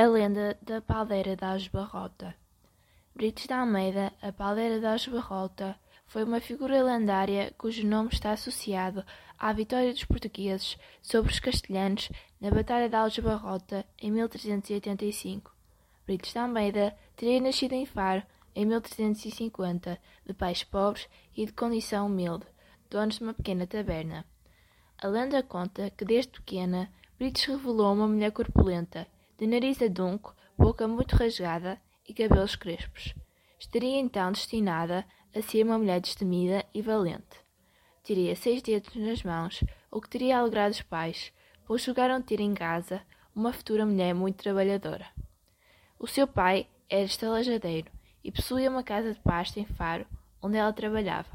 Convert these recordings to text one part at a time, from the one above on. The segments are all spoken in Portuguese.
A lenda da Paldeira da Aljubarrota Brites de Almeida, a Paldeira da Aljubarrota, foi uma figura lendária cujo nome está associado à vitória dos portugueses sobre os castelhanos na Batalha de Aljubarrota em 1385. Brites de Almeida teria nascido em Faro em 1350, de pais pobres e de condição humilde, donos de uma pequena taberna. A lenda conta que desde pequena Brites revelou uma mulher corpulenta de nariz adunco, boca muito rasgada e cabelos crespos. Estaria então destinada a ser uma mulher destemida e valente. Teria seis dedos nas mãos, o que teria alegrado os pais, pois julgaram ter em casa uma futura mulher muito trabalhadora. O seu pai era estalajadeiro e possuía uma casa de pasta em Faro, onde ela trabalhava.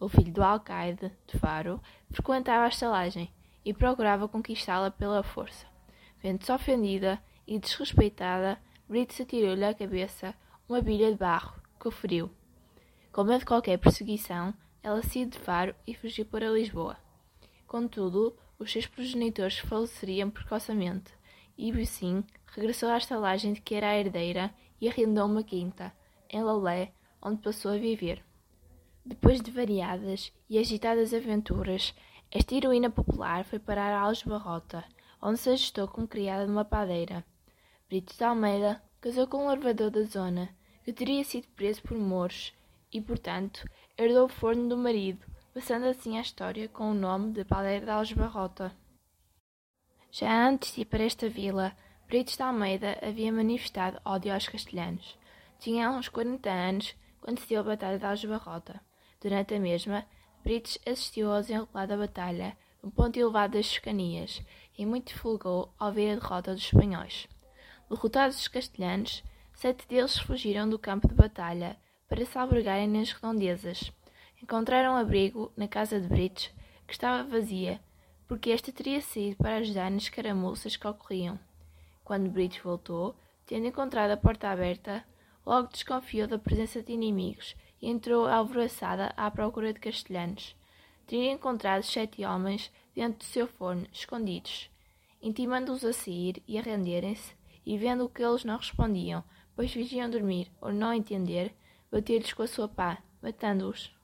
O filho do alcaide de Faro frequentava a estalagem e procurava conquistá-la pela força. Vendo-se ofendida e desrespeitada, Brito atirou-lhe à cabeça uma bilha de barro, que o feriu. Com medo de qualquer perseguição, ela saiu de Faro e fugiu para Lisboa. Contudo, os seus progenitores faleceriam precocemente, e assim regressou à estalagem de que era a herdeira e arrendou uma quinta, em Lolé, onde passou a viver. Depois de variadas e agitadas aventuras, esta heroína popular foi parar a Aljubarrota, onde se ajustou como criada numa padeira. Brito de Almeida casou com um lavrador da zona, que teria sido preso por moros, e, portanto, herdou o forno do marido, passando assim a história com o nome de Padeira de Aljubarrota. Já antes de ir para esta vila, Britos de Almeida havia manifestado ódio aos castelhanos. Tinha uns 40 anos quando se deu a Batalha de Aljubarrota. Durante a mesma, Britos assistiu ao desenrolar da batalha no ponto elevado das Escanias e muito folgou ao ver a derrota dos espanhóis. Derrotados os castelhanos, sete deles fugiram do campo de batalha para se albergarem nas redondezas. Encontraram abrigo na casa de Brites, que estava vazia, porque esta teria saído para ajudar nas caramuças que ocorriam. Quando Brites voltou, tendo encontrado a porta aberta, logo desconfiou da presença de inimigos e entrou alvoroçada à procura de castelhanos. Teria encontrado sete homens dentro do seu forno, escondidos, intimando-os a sair e a renderem-se, e vendo que eles não respondiam, pois fingiam dormir ou não entender, bateu-lhes com a sua pá, matando-os.